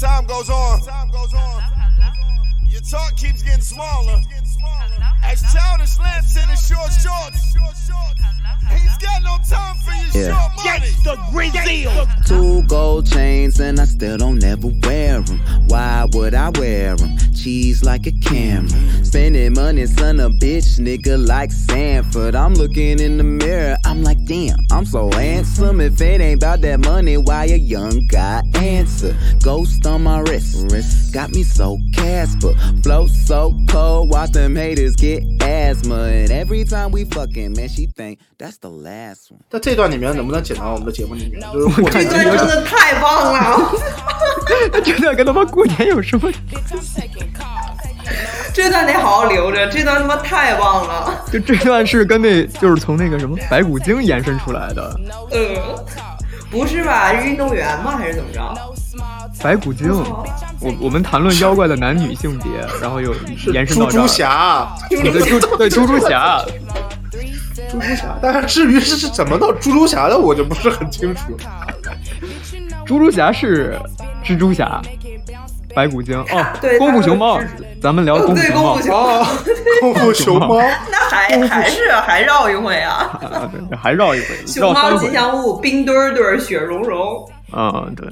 time goes on. Time goes on your talk keeps getting smaller. As childish lamps in his short shorts. He's got no time for your Yeah. short money. Two gold chains and I still don't ever wear them. Why would I wear them? Cheese like a camera. Spending money, son of a bitch, nigga like Sanford. I'm looking in the mirror, I'm like, damn, I'm so handsome. If it ain't about that money, why a young guy answer? Ghost on my wrist, wrist got me so Casper. Flow so cold, watch them haters get asthma. And every time we fucking, man, she think that's the last one. 在这段里面能不能剪到我们的节目里面？就是我这年段真的太棒了，这段 跟他妈过年有什么？这段得好好留着，这段他妈太棒了。就这段是跟那，就是从那个什么白骨精延伸出来的。呃，不是吧？是运动员吗？还是怎么着？白骨精，我我们谈论妖怪的男女性别，然后又延伸到猪猪到这儿。侠，对猪对猪猪侠，猪猪侠。但是至于是是怎么到猪猪侠的，我就不是很清楚。猪猪侠是蜘蛛侠，白骨精哦，功夫熊猫，咱们聊功夫，熊猫功夫熊猫，哦，功夫熊猫，那还还是还绕一回啊！啊，对，还绕一回，熊猫吉。祥物，冰墩墩，雪融融。嗯，对，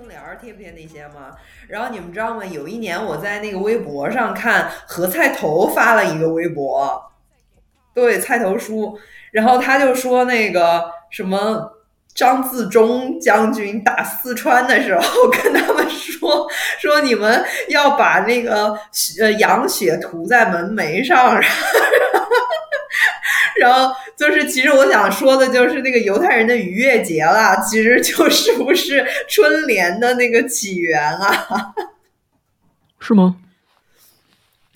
春联儿、贴不贴那些吗？然后你们知道吗？有一年我在那个微博上看何菜头发了一个微博，对，菜头叔，然后他就说那个什么。张自忠将军打四川的时候，跟他们说说你们要把那个呃羊血涂在门楣上，然后然后就是，其实我想说的就是那个犹太人的逾越节啦，其实就是不是春联的那个起源啊？是吗？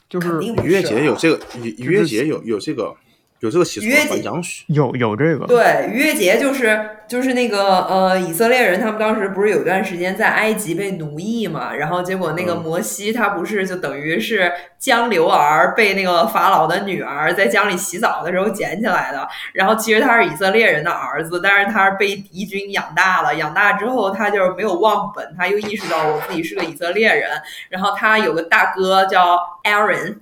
就是逾越节有这个逾逾越节有有这个有这个习俗有有这个，对，逾越节就是就是那个呃，以色列人他们当时不是有一段时间在埃及被奴役嘛，然后结果那个嗯摩西他不是就等于是江流儿被那个法老的女儿在江里洗澡的时候捡起来的，然后其实他是以色列人的儿子，但是他是被敌军养大了，养大之后他就是没有忘本，他又意识到我自己是个以色列人，然后他有个大哥叫 Aaron。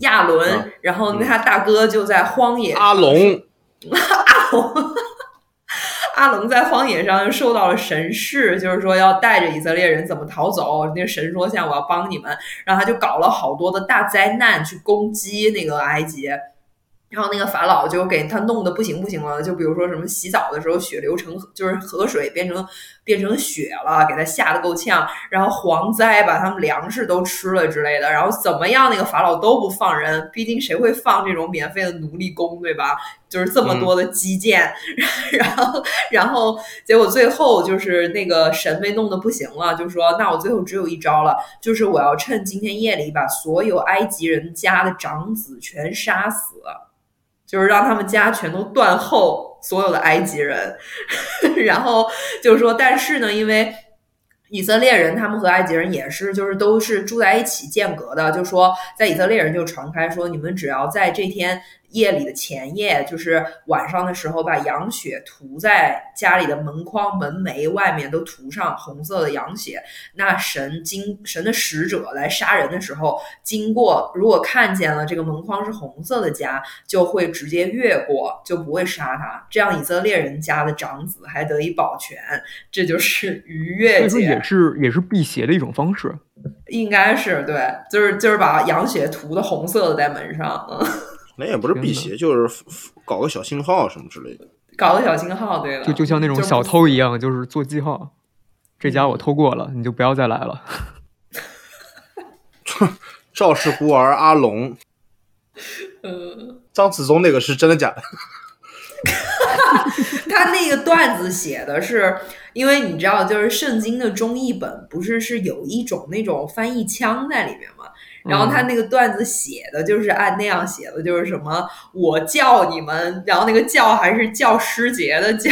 亚伦，嗯然后他大哥就在荒野阿龙，阿龙，阿龙在荒野上就受到了神示，就是说要带着以色列人怎么逃走。那个神说：“现在我要帮你们。”然后他就搞了好多的大灾难去攻击那个埃及。然后那个法老就给他弄得不行不行了，就比如说什么洗澡的时候血流成就是河水变成变成血了，给他吓得够呛。然后蝗灾把他们粮食都吃了之类的。然后怎么样，那个法老都不放人，毕竟谁会放这种免费的奴隶工，对吧？就是这么多的基建，然后然后结果最后就是那个神被弄得不行了，就说那我最后只有一招了，就是我要趁今天夜里把所有埃及人家的长子全杀死。就是让他们家全都断后，所有的埃及人，然后就是说，但是呢，因为以色列人他们和埃及人也是，就是都是住在一起间隔的，就说在以色列人就传开说，你们只要在这天夜里的前夜，就是晚上的时候，把羊血涂在家里的门框、门楣外面，都涂上红色的羊血。那神经神的使者来杀人的时候，经过如果看见了这个门框是红色的家，就会直接越过，就不会杀他。这样以色列人家的长子还得以保全，这就是逾所越节也，是也是辟邪的一种方式。应该是对，就是就是把羊血涂的红色的在门上，嗯，那也不是辟邪，就是搞个小信号什么之类的。搞个小信号，对了，就就像那种小偷一样，就是做记号，这家我偷过了，你就不要再来了。赵氏孤儿阿龙，嗯。张子忠那个是真的假的？他那个段子写的是，因为你知道，就是圣经的中译本不是是有一种那种翻译腔在里面吗？然后他那个段子写的就是按那样写的，就是什么我叫你们，然后那个叫还是教师节的叫，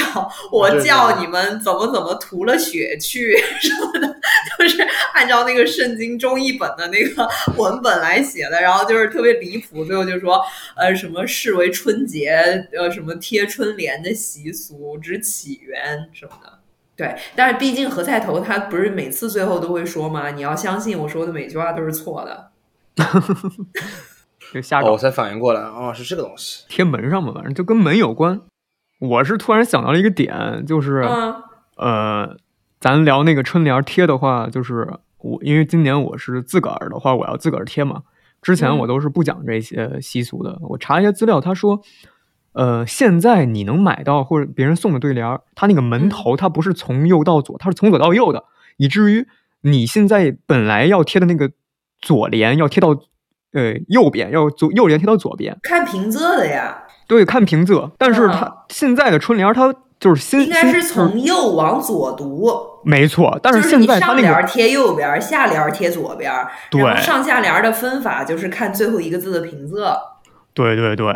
我叫你们怎么怎么涂了血去 什么的，就是按照那个圣经中译本的那个文本来写的，然后就是特别离谱，最后就说呃什么视为春节呃什么贴春联的习俗之起源什么的。对，但是毕竟何菜头他不是每次最后都会说吗？你要相信我说的每句话都是错的。就瞎哦，搞我才反应过来，哦，是这个东西。贴门上嘛，反正就跟门有关。我是突然想到了一个点，就是、嗯呃，咱聊那个春联贴的话，就是我因为今年我是自个儿的话，我要自个儿贴嘛。之前我都是不讲这些习俗的。我查一些资料，他说，呃，现在你能买到或者别人送的对联儿，它那个门头它不是从右到左，它是从左到右的，以至于你现在本来要贴的那个左联要贴到呃右边，要左右联贴到左边。看平仄的呀，对，看平仄，但是嗯它现在的春联儿它就是新应该是从右往左读。没错，但就是是你现在它那上联儿贴右边儿，下联儿贴左边儿，对上下联儿的分法就是看最后一个字的平仄。对对对，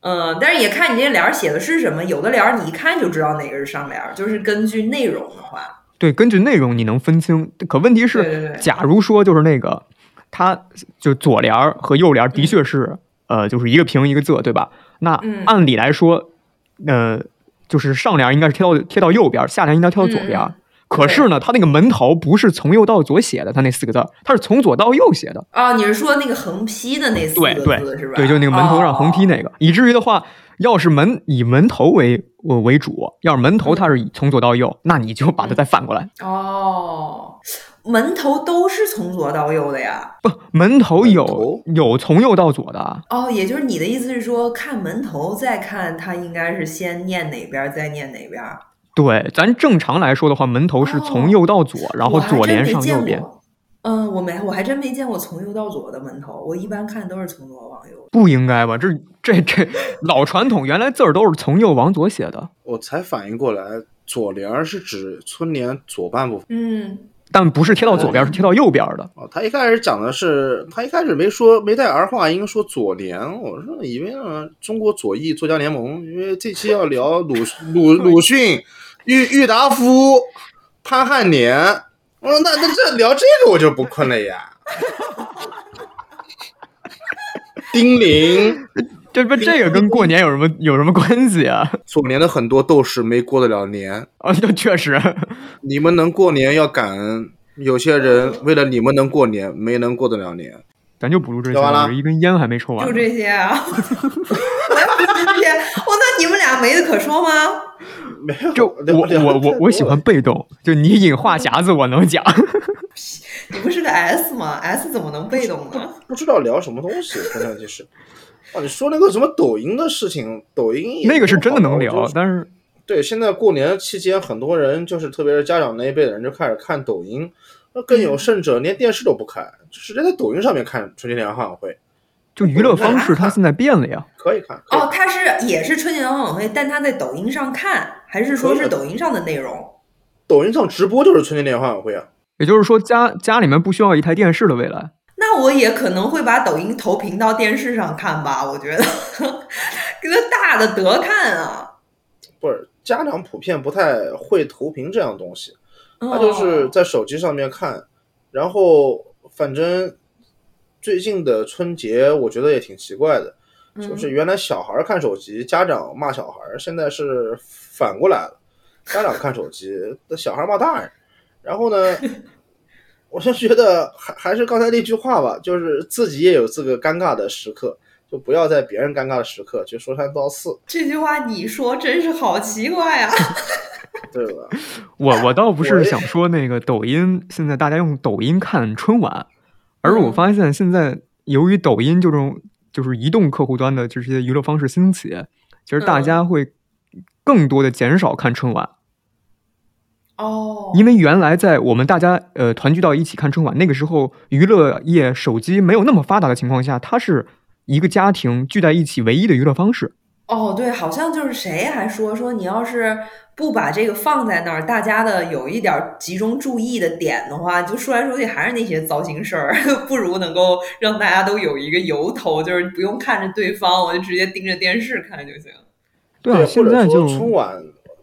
嗯，但是也看你这联儿写的是什么，有的联儿你一看就知道哪个是上联儿，就是根据内容的话，对，根据内容你能分清。可问题是，对对对假如说就是那个，它就左联儿和右联儿的确是、呃，就是一个平一个仄，对吧？那嗯按理来说，呃，就是上联应该是贴到贴到右边，下联应该贴到左边。嗯可是呢，它那个门头不是从右到左写的，它那四个字儿，它是从左到右写的。哦，你是说那个横批的那四个字是吧？对，就那个门头上横批哦。那个，以至于的话，要是门以门头为呃为主，要是门头它是以从左到右，那你就把它再反过来。哦，门头都是从左到右的呀。不，门头有门头有从右到左的，哦，也就是你的意思是说，看门头再看它应该是先念哪边儿再念哪边儿。对，咱正常来说的话，门头是从右到左，然后左联上右边，过。嗯，我没，我还真没见过从右到左的门头。我一般看都是从左往右。不应该吧？这这这老传统，原来字儿都是从右往左写的，我才反应过来，左联是指春联左半部分。嗯，但不是贴到左边，是贴到右边的。哦，他一开始讲的是，他一开始没说没带儿化音，说左联。我说以为呢，中国左翼作家联盟，因为这期要聊鲁 鲁鲁迅、郁郁达夫、潘汉年。我说那那这聊这个我就不困了呀。丁玲，这不这个跟过年有什么有什么关系啊？左年的很多斗士没过得了年，啊，就确实，你们能过年要感恩。有些人为了你们能过年，没能过得了年。咱就不录这些了，一根烟还没抽完就。这些啊。我那你们俩没得可说吗？没有，就我我我我喜欢被动，就你引话匣子我能讲。你不是个 S 吗？S 怎么能被动呢？不知道聊什么东西，真的就是。哦，你说那个什么抖音的事情，抖音也那个是真的能聊但是对，现在过年期间，很多人就是特别是家长那一辈的人就开始看抖音，那更有甚者连电视都不看，就直接在抖音上面看春节联欢晚会，就娱乐方式它现在变了呀。可以看。可以哦，它是也是春节联欢晚会，但它在抖音上看，还是说是抖音上的内容？抖音上直播就是春节联欢晚会啊，也就是说家家里面不需要一台电视的未来。那我也可能会把抖音投屏到电视上看吧，我觉得，给它大的得看啊。不是家长普遍不太会投屏这样东西，他哦就是在手机上面看，然后反正最近的春节我觉得也挺奇怪的，嗯。就是原来小孩儿看手机，家长骂小孩儿，现在是反过来了，家长看手机，那小孩儿骂大人。然后呢，我就觉得还还是刚才那句话吧，就是自己也有这个尴尬的时刻，就不要在别人尴尬的时刻去说三道四，这句话你说真是好奇怪啊！对吧？我我倒不是想说那个抖音，现在大家用抖音看春晚，而是我嗯发现现在由于抖音这种就是移动客户端的这些娱乐方式兴起，其实大嗯家会更多的减少看春晚，哦，因为原来在我们大家呃团聚到一起看春晚，那个时候娱乐业手机没有那么发达的情况下，它是一个家庭聚在一起唯一的娱乐方式。哦，对，好像就是谁还说说你要是不把这个放在那儿，大家的有一点集中注意的点的话，就说来说去还是那些糟心事儿，不如能够让大家都有一个由头，就是不用看着对方，我就直接盯着电视看就行。对啊，现在就春晚，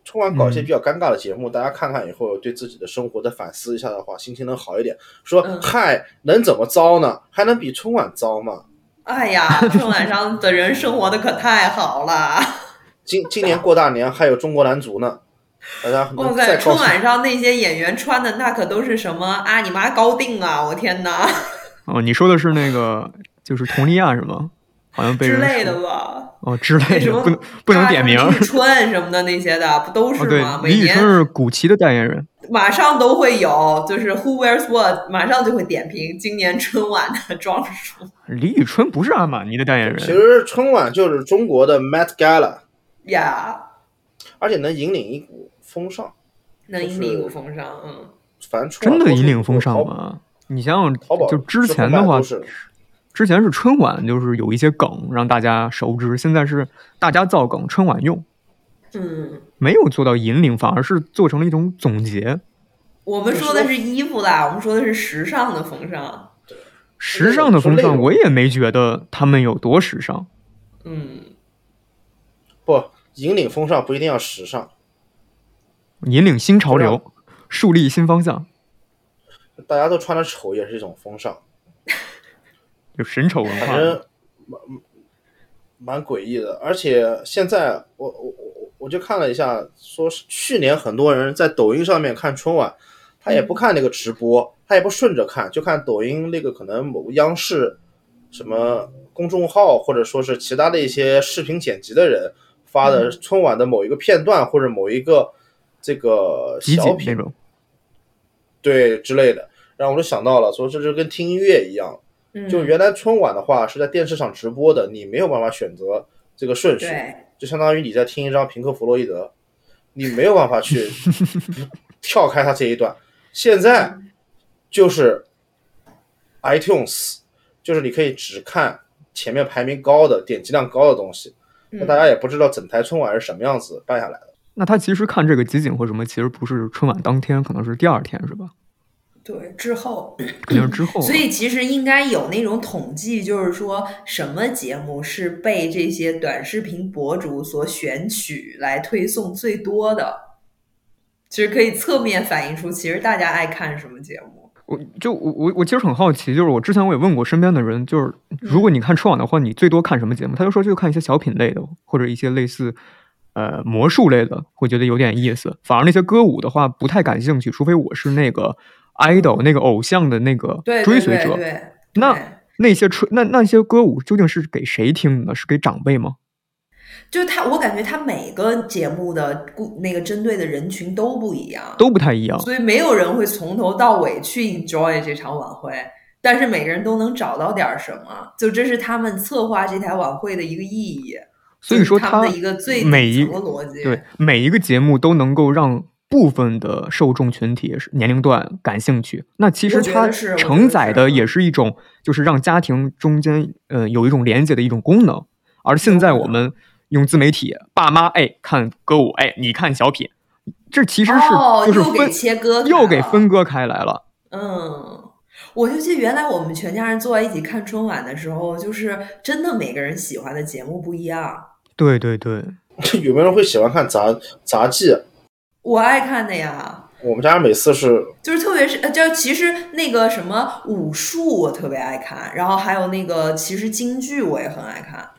春晚搞一些比较尴尬的节目，大家看看以后对自己的生活再反思一下的话，心情能好一点。说嗯嗨，能怎么糟呢？还能比春晚糟吗？哎呀，春晚上的人生活的可太好了！今今年过大年还有中国男足呢，大家哇塞，能再高兴。春晚上那些演员穿的那可都是什么啊？你妈高定啊！我天哪，哦，你说的是那个就是佟丽娅是吗？好像被人之类的吧？哦之类什么的，不能不能点名。啊李宇春什么的那些的，不都是哦，对吗？，每李宇春年是古奇的代言人。马上都会有，就是 Who wears what，马上就会点评今年春晚的装束李宇春不是阿玛尼的代言人其，实春晚就是中国的 Met Gala，呀，而且能引领一股风尚。能引领一股风尚，嗯。反正春真的引领风尚淘吗？你想想淘宝，就之前的话之前是春晚，就是有一些梗让大家熟知，现在是大家造梗，春晚用，嗯，没有做到引领，反而是做成了一种总结。我们说的是衣服啦，我们说的是时尚的风尚。时尚的风尚，我也没觉得他们有多时尚。嗯，不引领风尚不一定要时尚，引领新潮流，树立新方向，大家都穿的丑也是一种风尚。有神丑文化。反正蛮蛮诡异的。而且现在我我我我就看了一下，说是去年很多人在抖音上面看春晚，他也不看那个直播，他也不顺着看，就看抖音那个可能某央视什么公众号或者说是其他的一些视频剪辑的人发的春晚的某一个片段或者某一个这个小品对之类的。然后我就想到了，说这就跟听音乐一样，嗯就原来春晚的话是在电视上直播的，你没有办法选择这个顺序，就相当于你在听一张平克·弗洛伊德，你没有办法去 跳开它这一段。现在就是 iTunes，就是你可以只看前面排名高的、点击量高的东西。那嗯大家也不知道整台春晚是什么样子办下来的。那他其实看这个集锦或什么，其实不是春晚当天，可能是第二天，是吧？对，之后，肯定是之后。所以其实应该有那种统计，就是说什么节目是被这些短视频博主所选取来推送最多的，其实可以侧面反映出其实大家爱看什么节目。我就我我我其实很好奇，就是我之前我也问过身边的人，就是如果你看春晚的话，你最多看什么节目？他就说就看一些小品类的，或者一些类似呃魔术类的，会觉得有点意思。反而那些歌舞的话不太感兴趣，除非我是那个 idol 那个偶像的那个对，追随者。对对对那对那些春那那些歌舞究竟是给谁听的呢？是给长辈吗？就他，我感觉他每个节目的故那个针对的人群都不一样，都不太一样。所以没有人会从头到尾去 enjoy 这场晚会，但是每个人都能找到点儿什么，就这是他们策划这台晚会的一个意义。所以说他的一个最每一底层逻辑，对每一个节目都能够让部分的受众群体是年龄段感兴趣。那其实它是承载的也是一种，就是让家庭中间呃有一种连接的一种功能。而现在我们用自媒体，爸妈哎看歌舞，哎你看小品，这其实是、哦就是分又给切割又给分割开来了。嗯，我就记得原来我们全家人坐在一起看春晚的时候，就是真的每个人喜欢的节目不一样。对对对，有没有人会喜欢看杂杂技？我爱看的呀，我们家每次是就是特别是呃，就其实那个什么武术我特别爱看，然后还有那个其实京剧我也很爱看。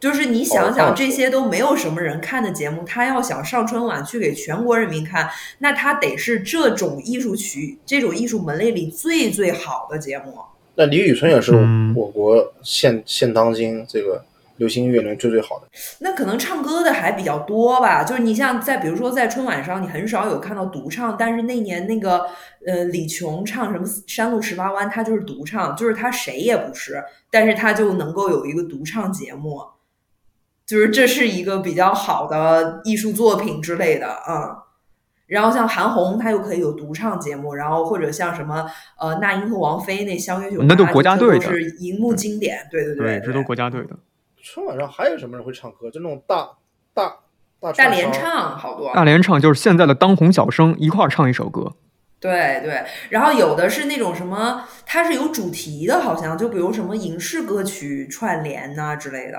就是你想哦想，这些都没有什么人看的节目，他要想上春晚去给全国人民看，那他得是这种艺术曲、这种艺术门类里最最好的节目。那李宇春也是嗯我国现现当今这个流行音乐里面最最好的。那可能唱歌的还比较多吧，就是你像在比如说在春晚上，你很少有看到独唱，但是那年那个呃李琼唱什么《山路十八弯》，他就是独唱，就是他谁也不是，但是他就能够有一个独唱节目，就是这是一个比较好的艺术作品之类的啊。嗯然后像韩红，她又可以有独唱节目，然后或者像什么呃那英和王菲那相约九八，那都国家队的是荧幕经典，对对对，对，这都国家队的。春晚上还有什么人会唱歌？就那种大大大大串烧，联唱好多，大联唱就是现在的当红小生一块儿唱一首歌。对对，然后有的是那种什么，它是有主题的，好像就比如什么影视歌曲串联呐、之类的。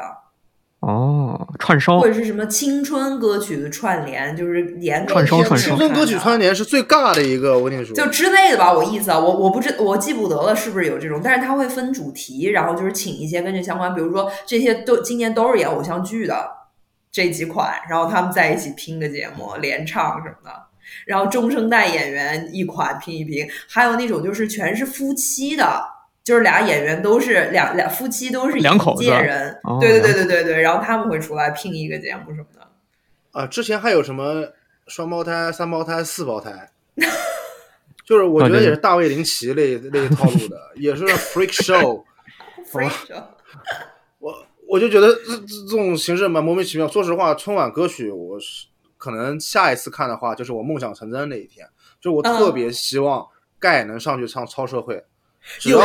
哦，串烧或者是什么青春歌曲的串联，就是严格串烧串烧青春歌曲串联是最尬的一个，我跟你说，就之类的吧，我意思啊，我我不知我记不得了是不是有这种，但是他会分主题，然后就是请一些跟这相关，比如说这些都今年都是演偶像剧的这几款，然后他们在一起拼个节目，联唱什么的，然后中生代演员一款拼一拼，还有那种就是全是夫妻的。就是俩演员都是两两夫妻都是两口子人，哦对对对对对对，然后他们会出来拼一个节目什么的。啊，之前还有什么双胞胎、三胞胎、四胞胎，就是我觉得也是大卫林奇那那一套路的，也是 freak show。Freak show 我我就觉得这这这种形式蛮莫名其妙。说实话，春晚歌曲我是可能下一次看的话，就是我梦想成真那一天，就我特别希望盖能上去唱超社会，只要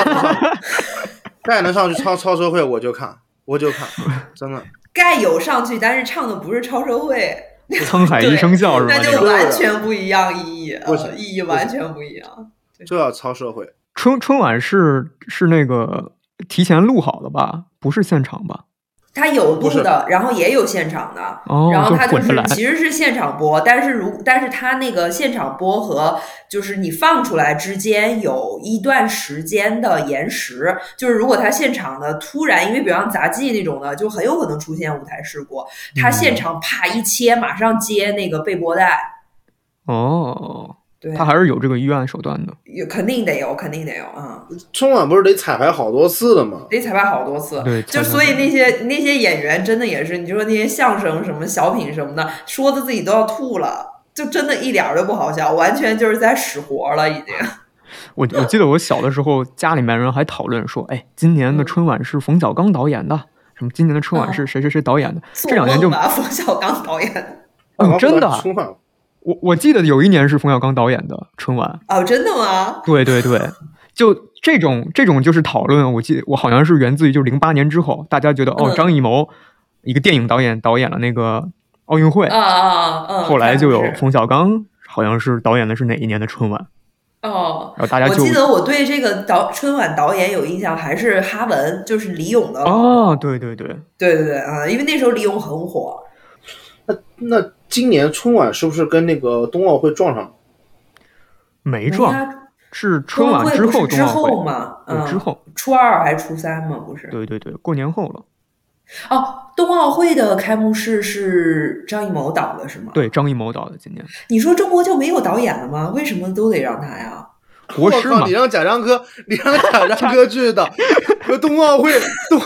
盖能 上去超超社会，我就看，我就看，真的。盖有上去，但是唱的不是超社会，沧海一声笑是吧？那就那个完全不一样意义，呃，意义完全不一样。就要超社会，春春晚是是那个提前录好的吧？不是现场吧？它有录的，然后也有现场的，哦，然后它就。是其实是现场播，但是如但是它那个现场播和就是你放出来之间有一段时间的延时，就是如果它现场的突然，因为比方杂技那种的，就很有可能出现舞台事故，它嗯现场啪一切，马上接那个备播带，哦，对，他还是有这个预案手段的。有肯定得有，肯定得有啊。春晚不是得彩排好多次的吗？得彩排好多次，对就所以那些那些演员真的也是，你就说那些相声什么小品什么的，说的自己都要吐了，就真的一点儿都不好笑，完全就是在使活了已经。我我记得我小的时候，家里面人还讨论说，哎，今年的春晚是冯小刚导演的，什么今年的春晚是谁谁谁导演的。做这两年就冯小刚导演的嗯，真的，春晚我我记得有一年是冯小刚导演的春晚。哦，真的吗？对对对，就这种这种就是讨论，我记得我好像是源自于就是零八年之后，大家觉得哦，嗯张艺谋一个电影导演导演了那个奥运会，啊啊啊！嗯，后来就有冯小刚好像是导演的是哪一年的春晚，哦。然后大家就我记得我对这个导春晚导演有印象，还是哈文，就是李咏的。哦，对对对，对对对啊，因为那时候李咏很火。那那今年春晚是不是跟那个冬奥会撞上了？没撞，是春晚之冬奥会不是之后冬奥会，后嘛？嗯，之后，初二还是初三嘛？不是？对对对，过年后了，哦，冬奥会的开幕式是张艺谋导的是吗？，对，张艺谋导的今年你说中国就没有导演了吗？为什么都得让他呀？国师嘛我靠，你，让贾樟柯，你让贾樟柯去的，和冬奥会冬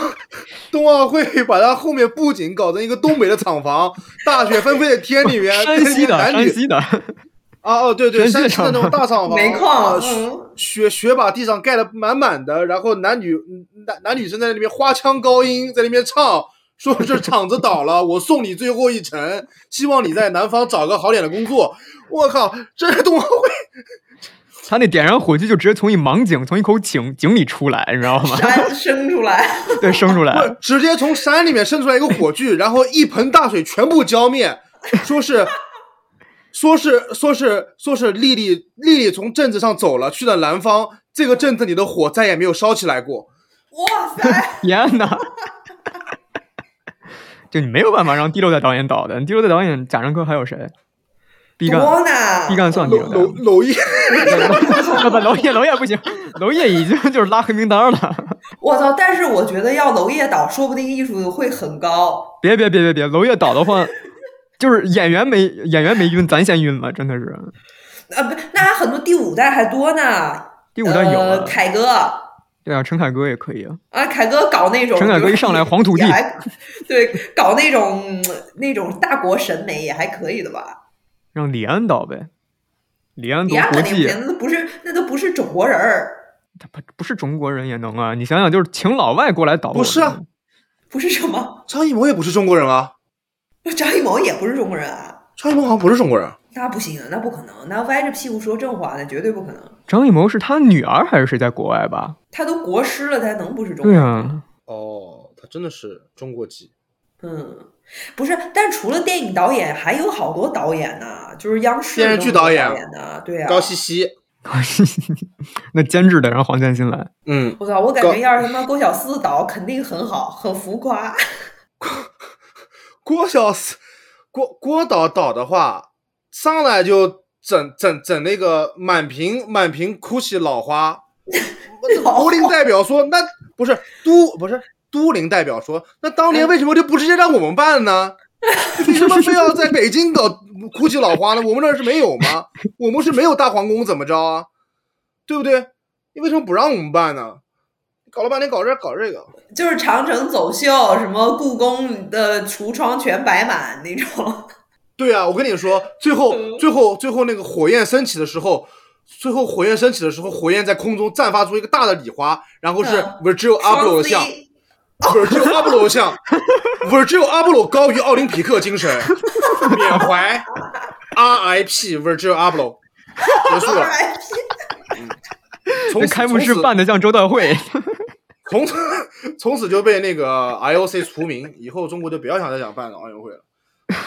冬奥会把他后面布景搞成一个东北的厂房，大雪纷飞的天里面，山西的男女山西的，啊哦对对，山西的那种大厂房，煤矿啊嗯雪雪把地上盖的满满的，然后男女男男女生在那边花腔高音在那边唱。说这厂子倒了，我送你最后一程，希望你在南方找个好点的工作。我靠，这是冬奥会 他那点燃火炬就直接从一盲井从一口井井里出来，你知道吗？山生出来，对，生出来，直接从山里面生出来一个火炬，然后一盆大水全部浇灭，说是，说是说是说是丽丽丽丽从镇子上走了，去了南方，这个镇子里的火再也没有烧起来过。哇塞！天呐！就你没有办法让第六代导演导的，第六代导演贾樟柯还有谁？毕呢！毕赣算第娄六代吗娄 娄烨，不不，娄烨娄烨不行，娄烨已经就是拉黑名单了。我操！但是我觉得要娄烨导，说不定艺术会很高。别别别别别，娄烨导的话，就是演员没演员没晕，咱先晕了，真的是。啊，不，那还很多第五代还多呢。第五代有呃，凯哥对啊，陈凯歌也可以啊。啊，凯哥搞那种，陈凯歌一上来黄土地对，搞那种嗯那种大国审美也还可以的吧？让李安导呗，李安李安导国际，那都不是，那都不是中国人儿，他不不是中国人也能啊！你想想，就是请老外过来导，不是啊，不是什么张艺谋也不是中国人啊，张艺谋也不是中国人啊，张艺谋好像不是中国人。那不行，那不可能，那歪着屁股说正话，那绝对不可能。张艺谋是他女儿还是谁在国外吧？他都国师了，他能不是中国对人对？啊，哦，他真的是中国籍。嗯，不是，但除了电影导演，还有好多导演呢，就是央视电视剧导导演呢，对啊。高希希，那监制得让黄建新来。嗯，我操，我感觉要是他妈郭小四导，肯定很好，很浮夸。郭小四郭郭导导的话，上来就整整整那个满屏满屏哭泣老花。都灵代表说，那不是都不是都灵代表说，那当年为什么就不直接让我们办呢？为什么非要在北京搞哭泣老花呢？我们这儿是没有吗？我们是没有大皇宫，怎么着啊？对不对？你为什么不让我们办呢？搞了半天搞这搞这个，就是长城走秀，什么故宫的橱窗全摆满那种。对啊，我跟你说，最后最后最后那个火焰升起的时候，最后火焰升起的时候，火焰在空中绽发出一个大的礼花，然后是嗯不是只有阿波罗像，不是只有阿波罗像，不是只有阿波罗高于奥林匹克精神，缅怀。RIP 不是只有阿波罗，结束了。从开幕式办的像周大会，从此从此就被那个 IOC 除名，以后中国就不要想再想办奥运会了，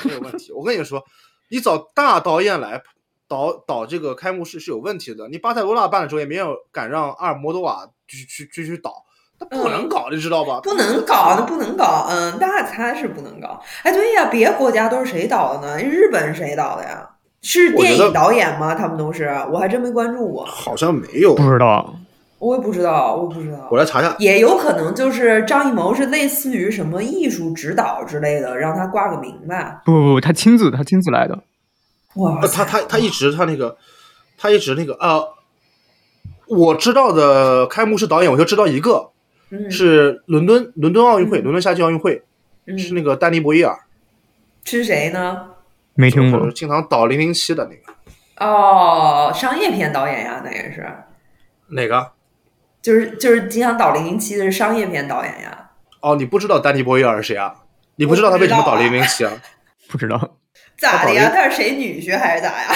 没有问题。我跟你说，你找大导演来导导这个开幕式是有问题的。你巴塞罗那办的时候也没有敢让阿尔摩多瓦去去去去导，他不能搞，你知道吧？不能搞，那不能搞，嗯，那他是不能搞。哎，对呀，别国家都是谁导的呢？日本谁导的呀？是电影导演吗？他们都是，我还真没关注过，好像没有，不知道。我也不知道，我不知道我。来查一下。也有可能就是张艺谋是类似于什么艺术指导之类的，让他挂个名吧。不不不，他亲自他亲自来的。哇呃，他他他一直他那个，他一直那个呃，我知道的开幕式导演我就知道一个，嗯是伦敦伦敦奥运会，嗯伦敦夏季奥运会嗯是那个丹尼博伊尔，是谁呢？没听过，经常导零零七的那个哦，商业片导演呀，那也是，哪个？就是就是经常导零零七的是商业片导演呀。哦，你不知道丹尼博伊尔是谁啊？你不知道他为什么导零零七啊？不知道。咋的呀？他是谁女婿还是咋呀？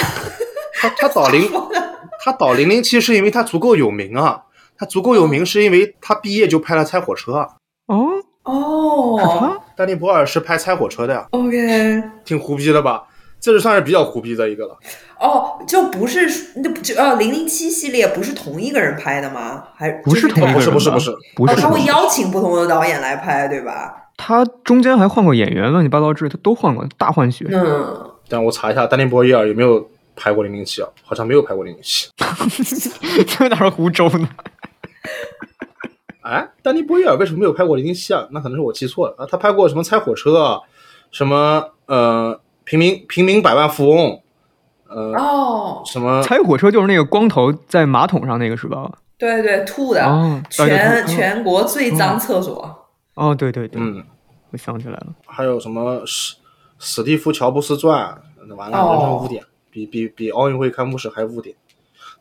他他导零 他导零零七是因为他足够有名啊，他足够有名是因为他毕业就拍了《猜火车》啊。哦，哦丹尼博尔是拍《猜火车》的呀，，OK，挺胡逼的吧？这是算是比较胡逼的一个了。哦，就不是那不就呃零零七系列不是同一个人拍的吗？还不是同一个人吧，不是不是哦，不是，他会邀请不同的导演来拍，对吧？他中间还换过演员，乱七八糟之类，他都换过，大换血。嗯，但我查一下丹尼博伊尔有没有拍过零零七啊？好像没有拍过零零七。这哪是湖州呢？哎，丹尼博伊尔为什么没有拍过零零七啊？那可能是我记错了啊。他拍过什么《猜火车》啊，什么呃平民平民百万富翁，呃、哦，什么拆火车就是那个光头在马桶上那个是吧？对对，吐的，全对全国最脏厕所。哦，对对对，嗯，我想起来了。还有什么史史蒂夫乔布斯传，那完了，哦人生污点，比比比奥运会开幕式还污点。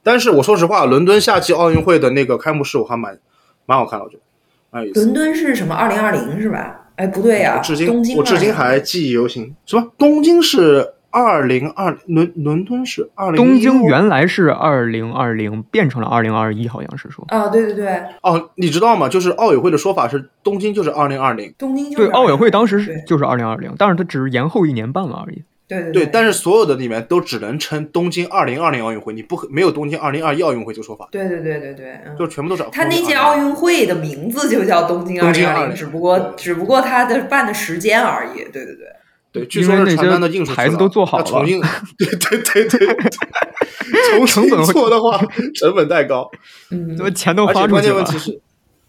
但是我说实话，伦敦夏季奥运会的那个开幕式我还蛮蛮好看的，我觉得蛮有意思。伦敦是什么？二零二零是吧？哎，不对呀、我至今东京我至今还记忆犹新。什么？东京是二零二伦伦敦是二零东京原来是二零二零，变成了二零二一，好像是说。啊，对对对，哦，你知道吗？就是奥委会的说法是东京就是二零二零，东京就是对，奥委会当时是就是二零二零，但是它只是延后一年半了而已。对对对，但是所有的里面都只能称东京二零二零奥运会，你不可没有东京二零二一奥运会这个说法，对对对对对，嗯。就全部都是他那届东京2020奥运会的名字就叫东京二东京20零二零，只不过只不过他的办的时间而已。对对对，对，据说是传单的印牌子都做好了重印，对对对对对，重新成本会做的话成本太高，嗯怎，么钱都而且花出去了关键问？题是，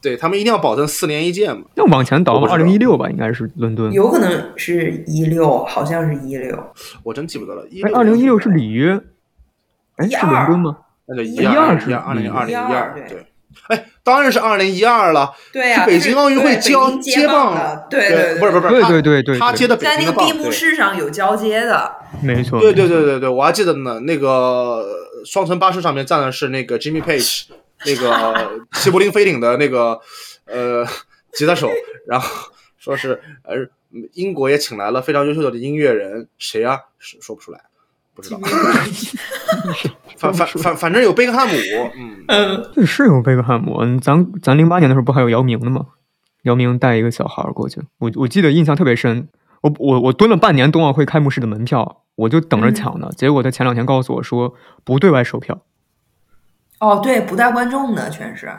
对他们一定要保证四年一届嘛。那往前倒二零一六吧，应该是伦敦。有可能是一六，好像是一六，我真记不得了。哎，二零一六是里约，哎，是伦敦吗？那就一二是二零二零一二对对。哎，当然是二零一二了。对呀、是北京奥运会交接棒的，对对，不是不是不是，对他对对他接的北在那个闭幕式上有交接的，没错。对对对对对，我还记得呢。那个双层巴士上面站的是那个 Jimmy Page，那个西柏林飞艇的那个呃吉他手，然后说是呃英国也请来了非常优秀的音乐人，谁啊？说说不出来，不知道。反反反反正有贝克汉姆，嗯，嗯，对，是有贝克汉姆。嗯咱咱零八年的时候不还有姚明的吗？姚明带一个小孩过去，我我记得印象特别深。我我我蹲了半年冬奥会开幕式的门票，我就等着抢呢。结果他前两天告诉我说不对外售票。哦，对，不带观众的全是，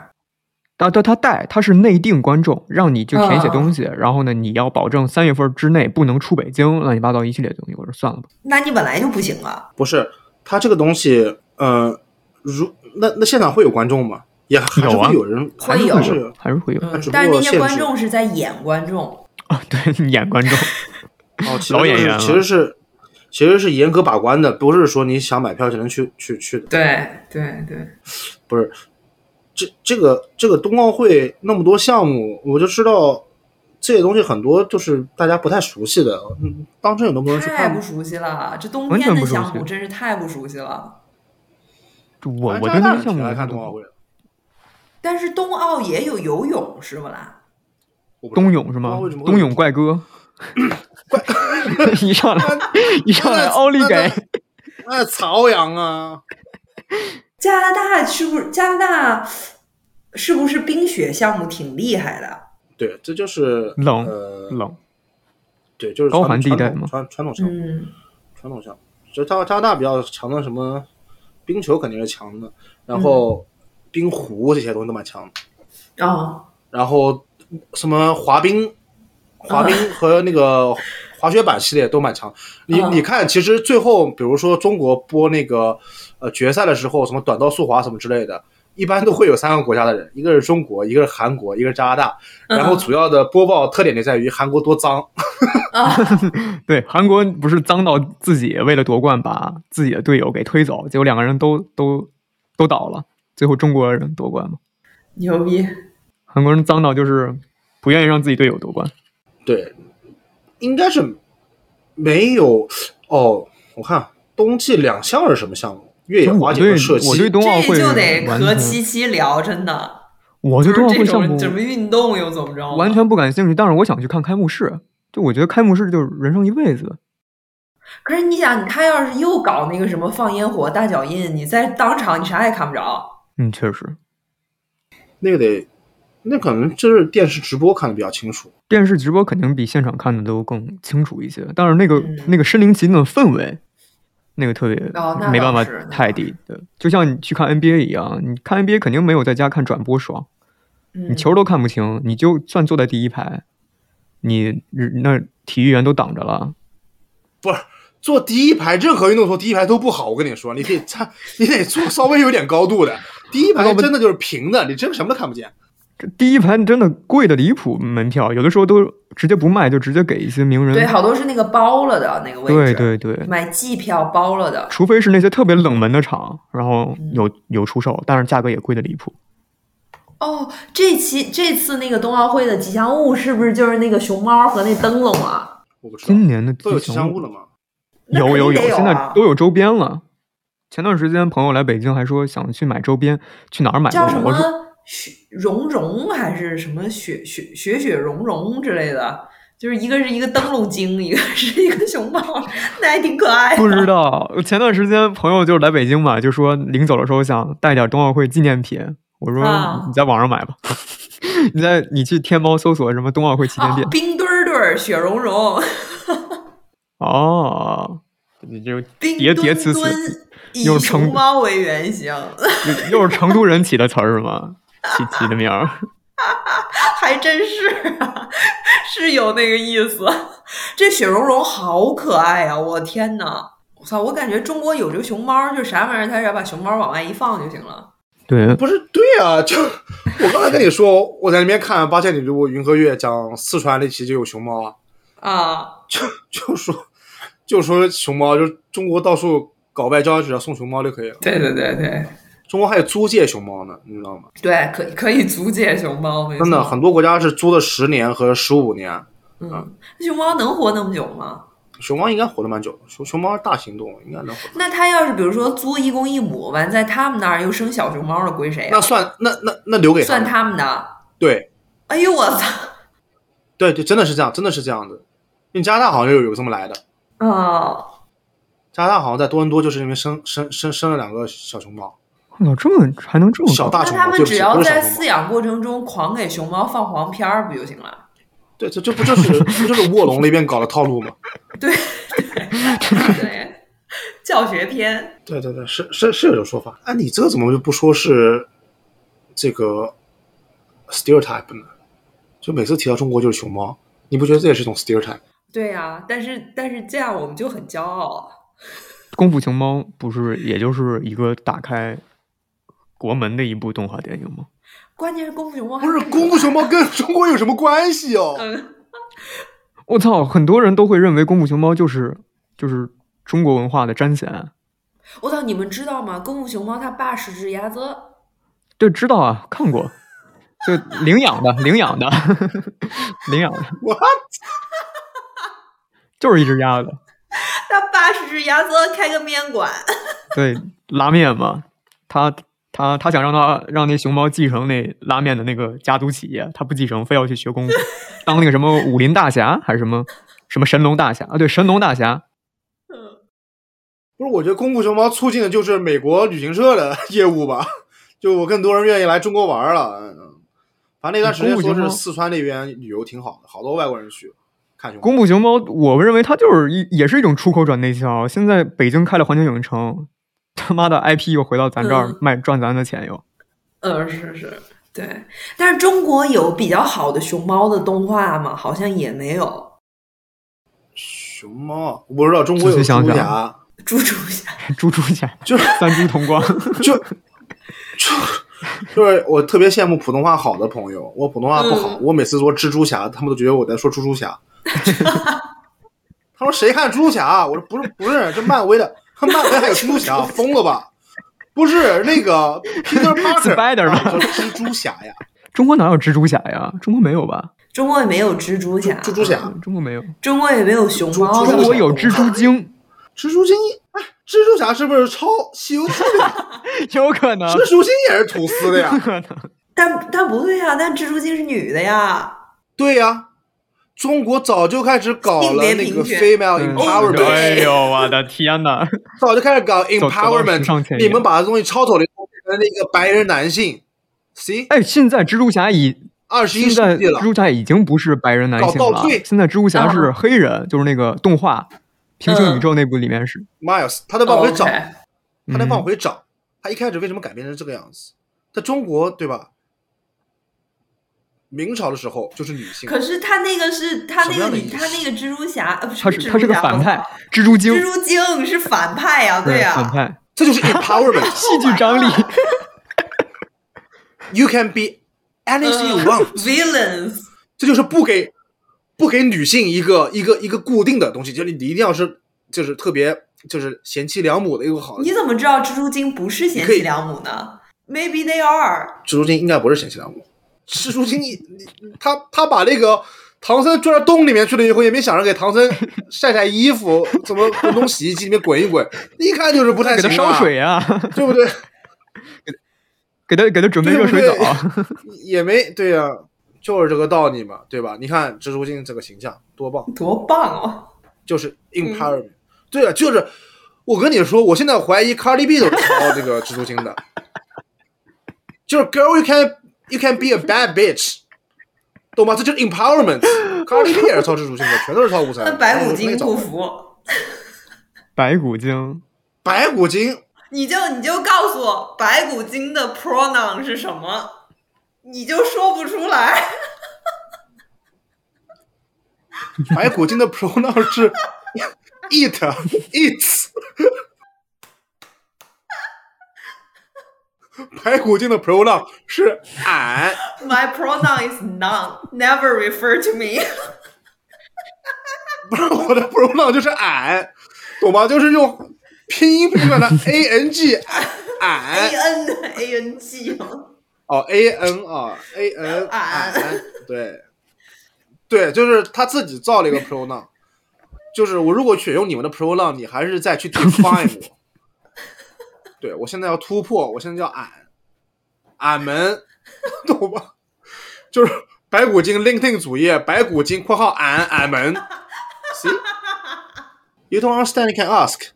但但他带他是内定观众，让你就填一些嗯东西，然后呢，你要保证三月份之内不能出北京，乱七八糟一系列东西。我说算了吧，那你本来就不行啊。不是他这个东西，呃，如那那现场会有观众吗？也还是有啊会有人，还是会有还是会有但是那些观众是在演观众。啊，对，演观众，哦，老演员其实是其实是严格把关的，不是说你想买票就能去去去的。对对对，不是，这这个这个冬奥会那么多项目，我就知道这些东西很多就是大家不太熟悉的，嗯，当真有那么多人去？太不熟悉了。这冬天的项目真是太不熟悉了。我我反正加拿大对那个项目人挺爱看冬奥会的，但是冬奥也有游泳是不啦？冬泳是吗冬泳怪哥，一上来一上来奥利给，那朝阳啊，加拿大是不是加拿大是不是冰雪项目挺厉害的？对，这就是冷呃，冷，对，就是高传寒地带嘛传传统项目，嗯，传统项目，就加加拿大比较强的什么冰球肯定是强的，然后冰壶这些东西都蛮强的，哦，然后什么滑冰、滑冰和那个滑雪板系列都蛮强。你嗯你看，其实最后比如说中国播那个呃决赛的时候，什么短道速滑什么之类的。一般都会有三个国家的人，一个是中国，一个是韩国，一个是加拿大。然后嗯主要的播报特点就在于韩国多脏，啊，对，韩国不是脏到自己为了夺冠把自己的队友给推走，结果两个人都都都倒了，最后中国人夺冠嘛。牛逼！韩国人脏到就是不愿意让自己队友夺冠。对，应该是没有哦。我看冬季两项是什么项目？越野滑雪和射击。我对冬奥会这就得和七七聊，真的。我对就冬奥会项目种什么运动又怎么着？完全不感兴趣，但是我想去看开幕式。就我觉得开幕式就是人生一辈子。可是你想，他要是又搞那个什么放烟火、大脚印，你在当场你啥也看不着。嗯，确实，那个得，那可能就是电视直播看的比较清楚。电视直播肯定比现场看的都更清楚一些。但是那个、嗯那个身临其境的氛围，那个特别、哦没办法太低的。就像你去看 NBA 一样，你看 NBA 肯定没有在家看转播爽，嗯你球都看不清，你就算坐在第一排，你那体育员都挡着了。不是坐第一排，任何运动坐第一排都不好。我跟你说，你得站，你得坐稍微有点高度的。第一排真的就是平的，你真什么都看不见。这第一盘真的贵的离谱，门票有的时候都直接不卖，就直接给一些名人。对，好多是那个包了的那个位置，对对对，买季票包了的。除非是那些特别冷门的场，然后嗯有有出售，但是价格也贵的离谱。哦，这期这次那个冬奥会的吉祥物是不是就是那个熊猫和那灯笼啊？我不知道今年的都有吉祥物了吗？有有有现在啊都有周边了。前段时间朋友来北京还说想去买周边，去哪儿买。叫什么我说雪融融还是什么雪雪雪雪融融之类的，就是一个是一个灯笼精，一个 是一个熊猫，那还挺可爱的。不知道，前段时间朋友就是来北京嘛，就说临走的时候想带点冬奥会纪念品。我说啊你在网上买吧，你在你去天猫搜索什么冬奥会旗舰啊店，冰墩墩儿，雪融融，哦，你就 叠叠词词，墩，以熊猫为原型，又又是成都人起的词儿是吗？起起的名儿。还真是啊，是有那个意思。这雪融融好可爱啊！我天呐，我操！我感觉中国有这个熊猫，就啥玩意儿，它只要把熊猫往外一放就行了。对，不是，对啊，就我刚才跟你说，我在那边看八千里路云和月讲四川那期就有熊猫啊，啊，就就说就说熊猫，就中国到处搞外交，只要送熊猫就可以了。对对对对中国还有租借熊猫呢，你知道吗？对，可以可以租借熊猫，真的，很多国家是租了十年和十五年。嗯，熊猫能活那么久吗？熊猫应该活得蛮久的，熊熊猫是大型动物，应该能活。那它要是比如说租一公一母，完在他们那儿又生小熊猫了，归谁啊？那算那那那留给他算们。他们的。对哎呦我操！对对，真的是这样，真的是这样子。因为加拿大好像有有这么来的，哦，加拿大好像在多伦多就是因为生生生生了两个小熊猫，我操，这么还能这么小大熊猫，那他们只要在饲。养过程中狂给熊猫放黄片儿不就行了？对，这这不就是不就是卧龙那边搞的套路吗？对对，教学片。对对对，是是是有这种说法。哎，你这个怎么就不说是这个 stereotype 呢？就每次提到中国就是熊猫，你不觉得这也是一种 stereotype？对呀、但是但是这样我们就很骄傲啊。功夫熊猫不是也就是一个打开国门的一部动画电影吗？关键是功夫熊猫不是功夫熊猫跟中国有什么关系哦？嗯，我操，很多人都会认为功夫熊猫就是就是中国文化的彰显。我操，你们知道吗？功夫熊猫它爸是只鸭子，对，知道啊，看过，就领养的，领养的，领养的，我就是一只鸭子。它爸是只鸭子，开个面馆。对，拉面嘛，他他他想让他让那熊猫继承那拉面的那个家族企业，他不继承，非要去学功夫，当那个什么武林大侠还是什么什么神龙大侠啊？对，神龙大侠。不是，我觉得功夫熊猫促进的就是美国旅行社的 业务吧，就我更多人愿意来中国玩了。嗯，反正那段时间说是四川那边旅游挺好的，好多外国人去看熊猫。功夫熊猫，我认为它就是一也是一种出口转内销。现在北京开了环球影城，他妈的 IP 又回到咱这儿嗯卖赚咱的钱又。嗯，是是，对。但是中国有比较好的熊猫的动画吗？好像也没有。熊猫，我不知道中国有蜘蛛侠，猪猪侠，猪猪侠 就是三猪同光，就就就是我特别羡慕普通话好的朋友，我普通话不好，嗯我每次说蜘蛛侠，他们都觉得我在说猪猪侠。他说谁看蜘蛛侠？我说不是不是，这漫威的，漫威还有蜘蛛侠，疯了吧？不是那个 Peter Parker Spider-Man 啊叫蜘蛛侠呀，中国哪有蜘蛛侠呀？中国没有吧？中国也没有蜘蛛侠，蜘蛛侠嗯中国没有，中国也没有熊猫中国有蜘蛛精，蜘蛛精，哎，蜘蛛侠是不是抄《西游记》的？有可能，蜘蛛精也是吐丝的呀？可能。但但不对呀、但蜘蛛精是女的呀。对呀、中国早就开始搞了那个 female 嗯 empowerment，、哎呦，我的天呐！早就开始搞 empowerment，你们把这东西抄走了变成那个白人男性，see，哎，现在蜘蛛侠已二十一世纪了。蜘，蛛侠已经不是白人男性了。搞倒退，现在蜘蛛侠是黑人，就是那个动画平行宇宙那部里面是，Miles，他在往回找，他在往嗯。回找，他一开始为什么改变成这个样子？在中国对吧？明朝的时候就是女性，可是他那个是他那个女，他那个蜘蛛侠，呃，不他是他是个反派，蜘蛛精蜘，蛛精是反派呀、对呀、反派，这就是 empowerment。戏剧张力。You can be anything you 嗯 want，、villains，这就是不给不给女性一个一个一个固定的东西，就是你一定要是就是特别就是贤妻良母的一个好。你怎么知道蜘蛛精不是贤妻良母呢？Maybe they are。蜘蛛精应该不是贤妻良母，蜘蛛精你你他他把那个唐僧拽到洞里面去了以后，也没想着给唐僧 晒晒衣服，怎么滚动洗衣机里面滚一滚，一看就是不太给行、啊，他烧水啊，对不对？给他给他准备热水澡，也没对呀、就是这个道理嘛，对吧？你看蜘蛛精这个形象多棒，多棒啊！就是 empowerment，、对啊，就是我跟你说，我现在怀疑 Cardi B 都是抄这个蜘蛛精的，就是 girl you can you can be a bad bitch，懂吗？这就是 empowerment，Cardi B 也是抄蜘蛛精的，全都是超五三。那白骨精不服，白骨精，白骨精，你就你就告诉我白骨精的 pronoun 是什么，你就说不出来。白骨精的 pronoun 是 eat 白骨精的 pronoun 是俺。My pronoun is none. Never refer to me. 不是我的 pronoun 就是俺，懂吗？就是用拼音拼出来的 a n g 俺 A N A N G 哦 a n 啊 a n 俺俺，对对，就是他自己造了一个 pronoun，就是我如果选用你们的 pronoun，你还是再去 define 我。对我现在要突破，我现在叫俺，俺们，懂吧？就是白骨精 LinkedIn 主页，白骨精（括号俺俺们）。See, you don't understand, you can ask.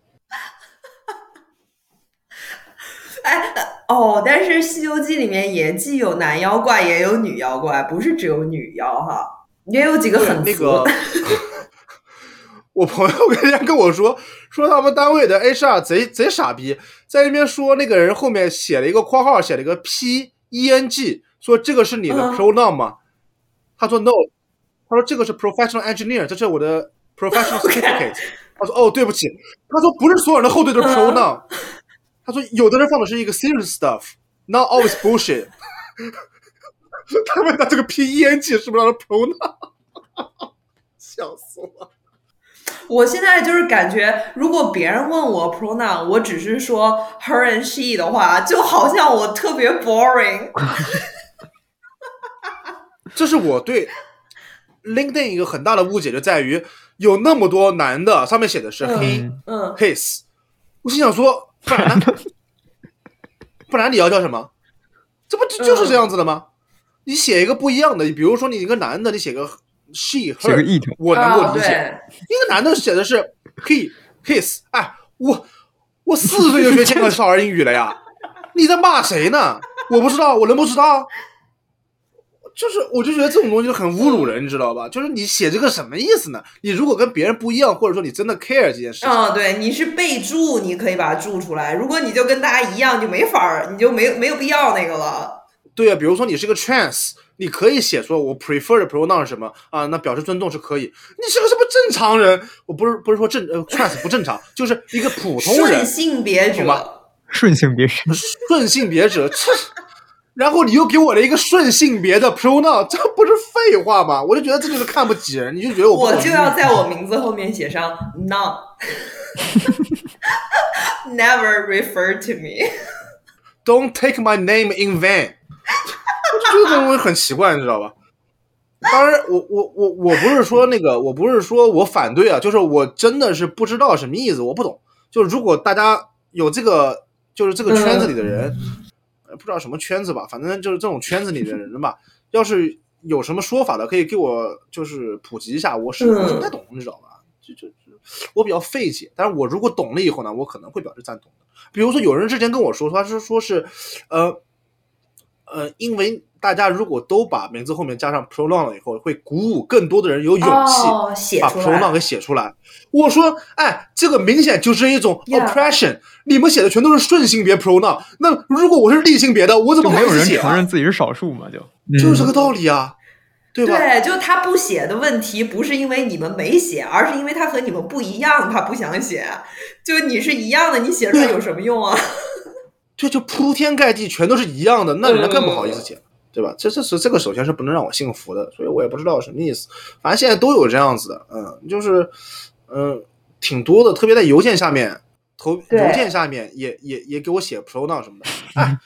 哎，哦，但是《西游记》里面也既有男妖怪，也有女妖怪，不是只有女妖哈，也有几个对很服那个，我朋友跟人家跟我说，说他们单位的 HR 贼贼傻逼，在那边说那个人后面写了一个括号，写了一个 P E N G，说这个是你的嗯 pronoun 吗？他说 no，他说这个是 professional engineer，这是我的 professional certificate。他说哦，对不起，他说不是所有人的后缀都是 pronoun，、他说有的人放的是一个 serious stuff，not always bullshit。他问他这个 P E N G 是不是他的 pronoun？笑死我了。我现在就是感觉，如果别人问我 pronoun，我只是说 her and she 的话，就好像我特别 boring。这是我对 LinkedIn 一个很大的误解，就在于有那么多男的，上面写的是嗯 he、嗯，his，我心想说，不然呢？不然你要叫什么？这不就就是这样子的吗？你写一个不一样的，比如说你一个男的，你写个 she her，我能够理解。啊一个男的写的是 he his，哎，我我四岁就学千个少儿英语了呀，你在骂谁呢？我不知道，我能不知道？就是，我就觉得这种东西就很侮辱人，你知道吧？就是你写这个什么意思呢？你如果跟别人不一样，或者说你真的 care 这件事情，嗯，对，你是备注，你可以把它注出来。如果你就跟大家一样，就没法儿，你就没有没有必要那个了。对啊，比如说你是个 trans，你可以写说我 prefer 的 pronoun 是什么啊？那表示尊重是可以。你是个什么正常人？我不是不是说正呃 trans 不正常，就是一个普通顺人，性别者，顺性别者顺性别者，这，然后你又给我了一个顺性别的 pronoun，这不是废话吗？我就觉得这就是看不起人，你就觉得我我就要在我名字后面写上 none。Never refer to me。Don't take my name in vain。这个东西很奇怪，你知道吧？当然，我我我我不是说那个，我不是说我反对啊，就是我真的是不知道什么意思，我不懂。就是如果大家有这个，就是这个圈子里的人，呃不知道什么圈子吧，反正就是这种圈子里的人吧，要是有什么说法的，可以给我就是普及一下，我是不太懂，你知道吧？就就就我比较费解，但是我如果懂了以后呢，我可能会表示赞同的。比如说，有人之前跟我说，他是说是，呃，呃，因为大家如果都把名字后面加上 pronoun 了以后，会鼓舞更多的人有勇气哦，写把出来 pronoun 给写出来。我说，哎，这个明显就是一种 oppression，你们写的全都是顺性别 pronoun，那如果我是逆性别的，我怎就么没有人承？认自己是少数嘛，就就是这个道理啊，对吧？对，就他不写的问题，不是因为你们没写，而是因为他和你们不一样，他不想写。就你是一样的，你写出来有什么用啊？这就铺天盖地全都是一样的，那人家更不好意思写，对吧？这这是这个首先是不能让我信服的，所以我也不知道什么意思。反正现在都有这样子的，嗯，就是嗯挺多的，特别在邮件下面投邮件下面也也也给我写 pronoun 什么的。哎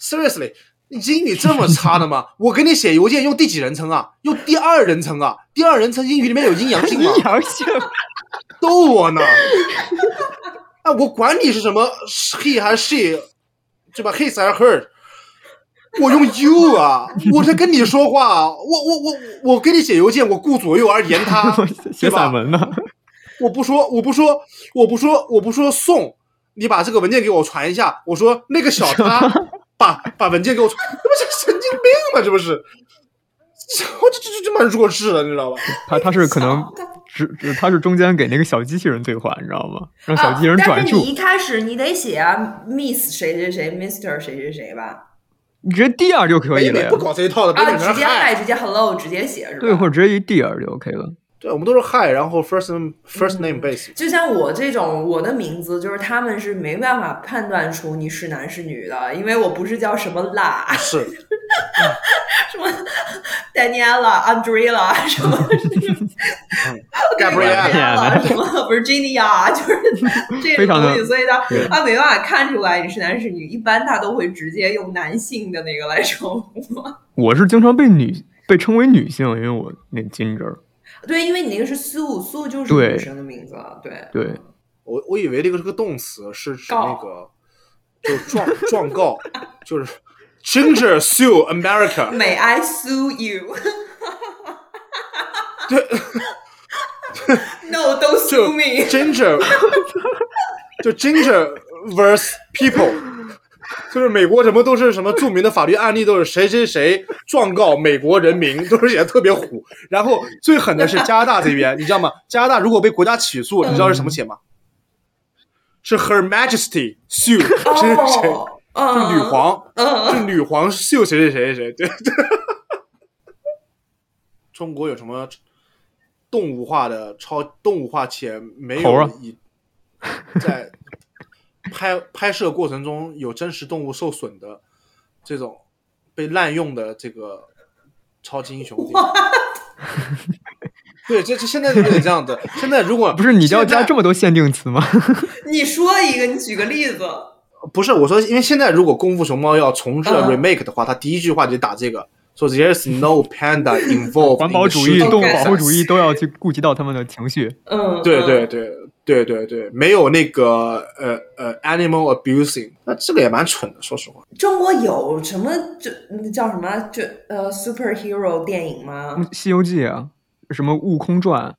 ，seriously，你英语这么差的吗？我给你写邮件用第几人称啊？用第二人称啊？第二人称英语里面有阴阳性吗？阴阳性，逗我呢？啊，我管你是什么 he 还是 she，对吧？his 还是 her，我用 you 啊，我在跟你说话，我我我我给你写邮件，我顾左右而言他，写散文呢，我不说，我不说，我不说，我不说送，你把这个文件给我传一下。我说那个小他 把把文件给我传，这不是神经病吗？这不是，我这这这这蛮弱智的，你知道吧？他他是可能只只他是中间给那个小机器人对话，你知道吗？让小机器人啊、转述但是你，一开始你得写啊，Miss 谁谁谁，Mister 谁谁谁吧？你直接 dear 就可以了呀不。搞这一套的，啊，直接 hi，直接 Hello，直接写是吧？对，或者直接一 dear 就 OK 了。对，我们都是 hi，然后 first name first name base。就像我这种，我的名字就是他们是没办法判断出你是男是女的，因为我不是叫什么啦，是，什么 Daniela、Andrea 什么 嗯 Gabrielle，Gabriella 什么 Virginia，就是 这非常的种东西，所以他对他没办法看出来你是男是女，一般他都会直接用男性的那个来称呼。我是经常被女被称为女性，因为我那 Ginger。对，因为你那个是苏，苏就是女生的名字，对。对，我我以为这个是个动词，是指那个就状状告，就是 Ginger sue America。May I sue you？对，No, don't sue me. Ginger，就 Ginger vs People，就是美国什么都是什么著名的法律案例都是谁谁谁状告美国人民，都是写的特别虎。然后最狠的是加拿大这边，你知道吗？加拿大如果被国家起诉，你知道是什么写吗？是 Her Majesty sue 谁谁谁。就女皇，嗯，就女皇秀谁谁谁谁谁，对对。中国有什么动物化的超动物化且没有以在拍拍摄过程中有真实动物受损的这种被滥用的这个超级英雄电影？对，这这现在就得这样的。现在如果不是你就要加这么多限定词吗？你说一个，你举个例子。不是我说，因为现在如果《功夫熊猫》要重置嗯 remake 的话，他第一句话就打这个，说 There's no panda involved。环保主义、动物保护主义都要去顾及到他们的情绪。嗯，对嗯对对对对对，没有那个呃呃 animal abusing，那这个也蛮蠢的，说实话。中国有什么就那叫什么就呃 superhero 电影吗？《西游记》啊，什么《悟空传》，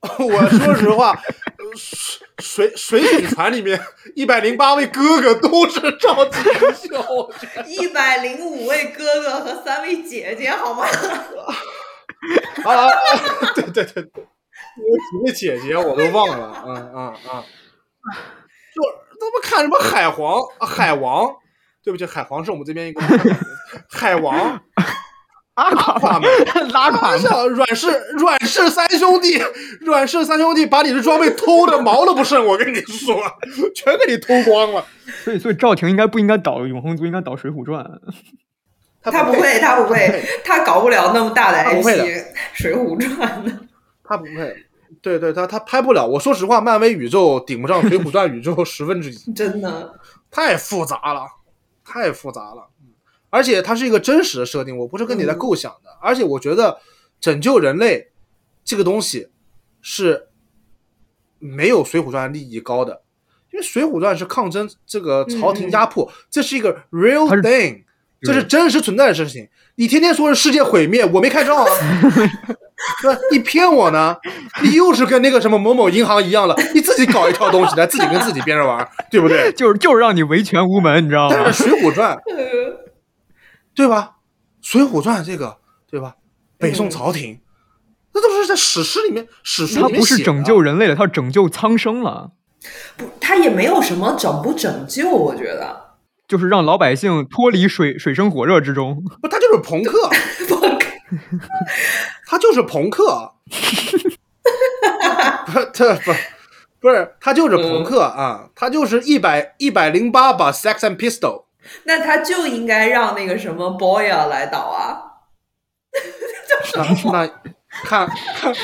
我说实话，呃水水水浒传里面一百零八位哥哥都是超级英雄，一百零五位哥哥和三位姐姐，好吗？啊，对对对几个姐姐我都忘了，嗯嗯嗯，就他们看什么海皇、啊海王，对不起，海皇是我们这边一个海王。阿垮垮们，拉垮们。玩笑，阮氏阮氏三兄弟，阮氏三兄弟把你的装备偷的毛都不剩，我跟你说，全给你偷光了。所以，所以赵婷应该不应该导《永恒族》，应该导《水浒传》。他不会，他不会，他搞不了那么大的 IP《水浒传》的。他不会，对对，他他拍不了。我说实话，漫威宇宙顶不上《水浒传》宇宙十分之一，真的，太复杂了，太复杂了。嗯而且它是一个真实的设定，我不是跟你在构想的。而且我觉得拯救人类这个东西是没有《水浒传》利益高的，因为《水浒传》是抗争这个朝廷压迫，这是一个 real thing，这是真实存在的事情。你天天说是世界毁灭，我没看上啊。对？你骗我呢？你又是跟那个什么某某银行一样了，你自己搞一套东西来，自己跟自己编着玩，对不对？就是就是让你维权无门，你知道吗但？是《水浒传》呃 对吧？《水浒传》这个对吧？北嗯宋朝廷，那都是在史诗里面、史书他里面写的不是拯救人类了，他是拯救苍生了，不，他也没有什么拯不拯救，我觉得。就是让老百姓脱离水水深火热之中。不，他就是朋克 朋克，他就是朋克，不，这不不是他就是朋克啊，他就是一百一百零八把 Sex and Pistol，那他就应该让那个什么 Boya 来导啊。那那 看看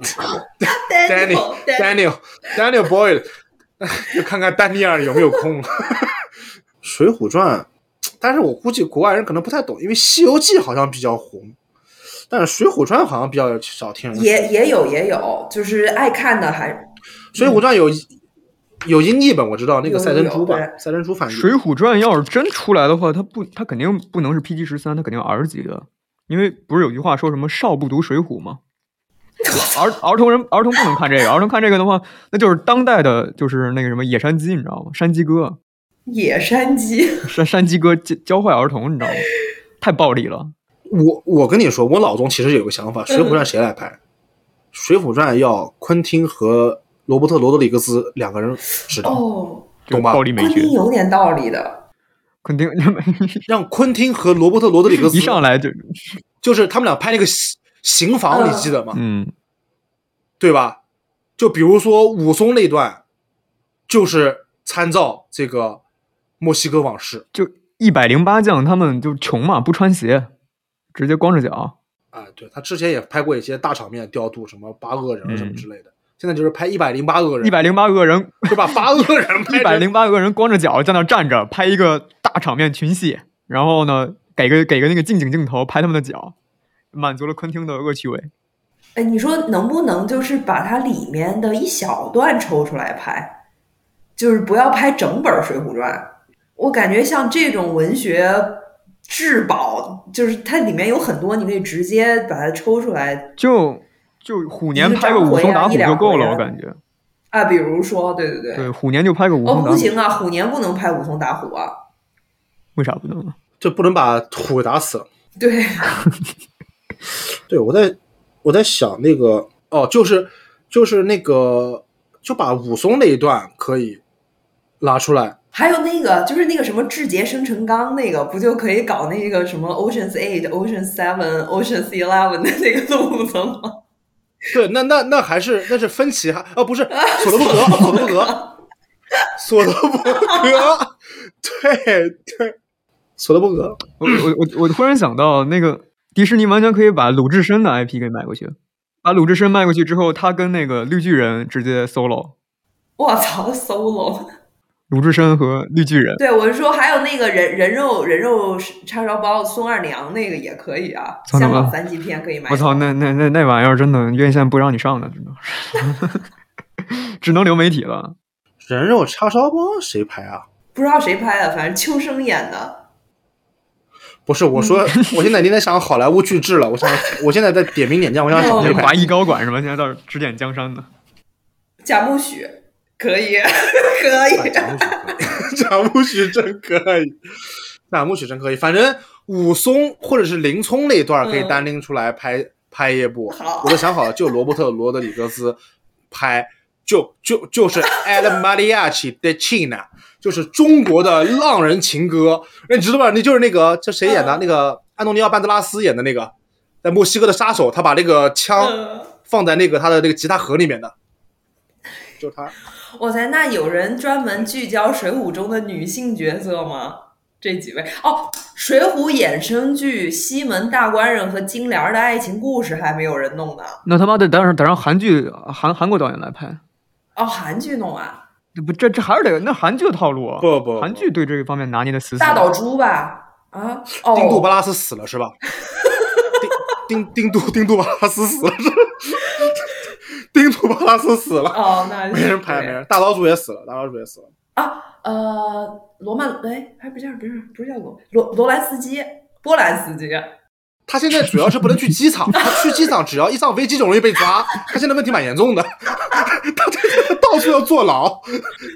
Daniel Daniel Daniel Boyd，就看看丹尼尔有没有空。水浒传，但是我估计国外人可能不太懂，因为《西游记》好像比较红，但是《水浒传》好像比较少听人。也也有也有，就是爱看的还水浒传》有有英译本，我知道那个赛珍珠吧，赛珍珠翻译。水浒传要是真出来的话，它不，它肯定不能是 PG 十三，它肯定 R 级的，因为不是有句话说什么“少不读水浒”吗？儿儿童人儿童不能看这个，儿童看这个的话，那就是当代的，就是那个什么野山鸡，你知道吗？山鸡哥，野山鸡。山山鸡哥教教坏儿童，你知道吗？太暴力了。我我跟你说，我脑中其实有个想法，《水浒传》谁来拍？《水浒传》要昆汀和罗伯特·罗德里格斯两个人指导，哦，懂吧暴力美学昆汀，有点道理的。昆汀 让昆汀和罗伯特·罗德里格斯一上来就就是他们俩拍那个刑刑房，嗯你记得吗？嗯，对吧？就比如说武松那段，就是参照这个墨西哥往事就一百零八将他们就穷嘛，不穿鞋，直接光着脚。啊。对他之前也拍过一些大场面调度，什么八恶人嗯什么之类的。现在就是拍一百零八恶人，一百零八恶人，就把八恶人 拍一百成零八恶人光着脚在那站着，拍一个大场面群戏，然后呢，给个给个那个近景镜头拍他们的脚，满足了昆汀的恶趣味。哎，你说能不能就是把它里面的一小段抽出来拍，就是不要拍整本《水浒传》？我感觉像这种文学至宝，就是它里面有很多，你可以直接把它抽出来就就虎年拍个武松打虎就够了，我感觉。啊。比如说，对对对，对，虎年就拍个武哦，松打虎，不行啊，虎年不能拍武松打虎啊。为啥不能啊？就不能把虎给打死了。对，对，我在我在想那个哦，就是就是那个就把武松那一段可以拉出来还有那个就是那个什么志杰生辰纲那个，不就可以搞那个什么 Ocean's Eight、Ocean's Seven、Ocean's Eleven 的那个路子吗？对，那那那还是那是分歧哈啊不是索德伯格，索德伯格，索德伯格，对对，索德伯格，我我我我忽然想到，那个迪士尼完全可以把鲁智深的 IP 给买过去，把鲁智深卖过去之后，他跟那个绿巨人直接 solo，我操，solo！鲁智深和绿巨人。对，我是说还有那个人人肉人肉叉烧包孙二娘那个也可以啊，香港三级片可以买。我操，那那那那玩意儿真的院线不让你上的，真的，只能流 媒体了。人肉叉烧包谁拍啊？不知道谁拍的，反正秋生演的。不是，我说，我现在有点想好莱坞巨制了。我想，我现在在点名点将，我想找那华裔高管是吧？现在到指点江山的。贾木许可以，可以。贾木许真可以，贾木许真可以。反正武松或者是林冲那一段可以单拎出来拍、拍一部。好我都想好了，就罗伯特·罗德里格斯拍，就就就是 El Mariachi de China，就是中国的浪人情歌。那你知道吧？那就是那个这谁演的？嗯那个安东尼奥·班德拉斯演的那个，在墨西哥的杀手，他把那个枪嗯放在那个他的那个吉他盒里面的，就是他。哇塞，那有人专门聚焦《水浒》中的女性角色吗？这几位哦，《水浒》衍生剧西门大官人和金莲儿的爱情故事还没有人弄呢。那他妈的等让得让韩剧韩韩国导演来拍，哦，韩剧弄啊，这不这这还是得那韩剧的套路啊。不不不韩剧对这个方面拿捏的死死。大岛猪吧？啊，哦，丁杜巴拉斯死了是吧？丁丁丁杜丁杜巴拉斯死了是吧？丁杜巴拉斯死了，哦，那 没人拍，没人。大老主也死了，大老主也死了。啊，呃，罗曼哎，还不叫不是不是叫罗罗罗兰斯基，波兰斯基。他现在主要是不能去机场，他去机场只要一上飞机就容易被抓。他现在问题蛮严重的，他这个到处要坐牢。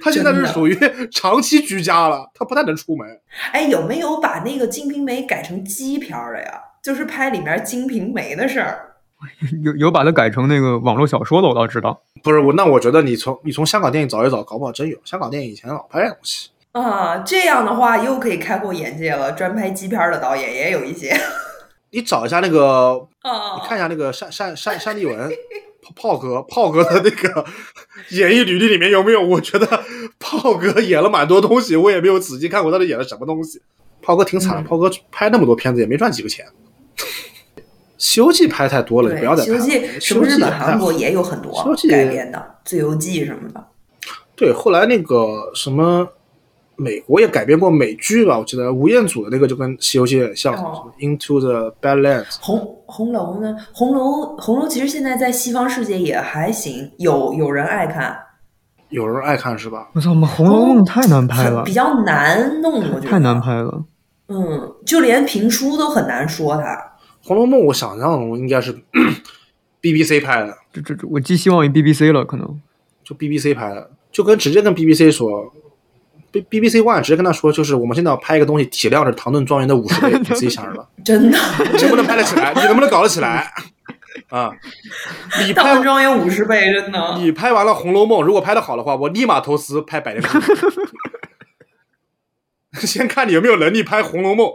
他现在是属于长期居家了，他不太能出门。哎，有没有把那个《金瓶梅》改成鸡片儿的呀？就是拍里面《金瓶梅》的事儿。有有把它改成那个网络小说的，我倒知道。不是我，那我觉得你从你从香港电影找一找，搞不好真有。香港电影以前老拍这东西。啊，这样的话又可以开阔眼界了。专拍基片儿的导演也有一些。你找一下那个啊，你看一下那个单单单单立文，炮炮哥炮哥的那个 演艺履历里面有没有？我觉得炮哥演了蛮多东西，我也没有仔细看过到底演了什么东西。炮哥挺惨的，嗯炮哥拍那么多片子也没赚几个钱。《西游记》拍太多了，你不要再西游记》拍了。什么日本、韩国也也有很多西游记改编的，《自由记》什么的。对。后来那个什么，美国也改编过美剧吧？我记得吴彦祖的那个就跟《西游记》很像，哦什么 Into the Badlands。红红楼呢？红楼红楼其实现在在西方世界也还行，有有人爱看，有人爱看是吧？我操，妈，《红楼梦》太难拍了很比，较难弄，我觉得太难。拍了。嗯，就连评书都很难说它。《红楼梦》我想象中应该是 BBC 拍的，这这这，我寄希望于 BBC 了，可能。就 BBC 拍的，就跟直接跟 BBC 说，B BBC One 直接跟他说，就是我们现在要拍一个东西，体量是唐顿庄园的五十倍，你自己想着吧，真的，你能不能拍得起来？你能不能搞得起来？啊，你拍大庄园五十倍，真的。你拍完了《红楼梦》，如果拍的好的话，我立马投资拍《百年孤独 》。先看你有没有能力拍《红楼梦》，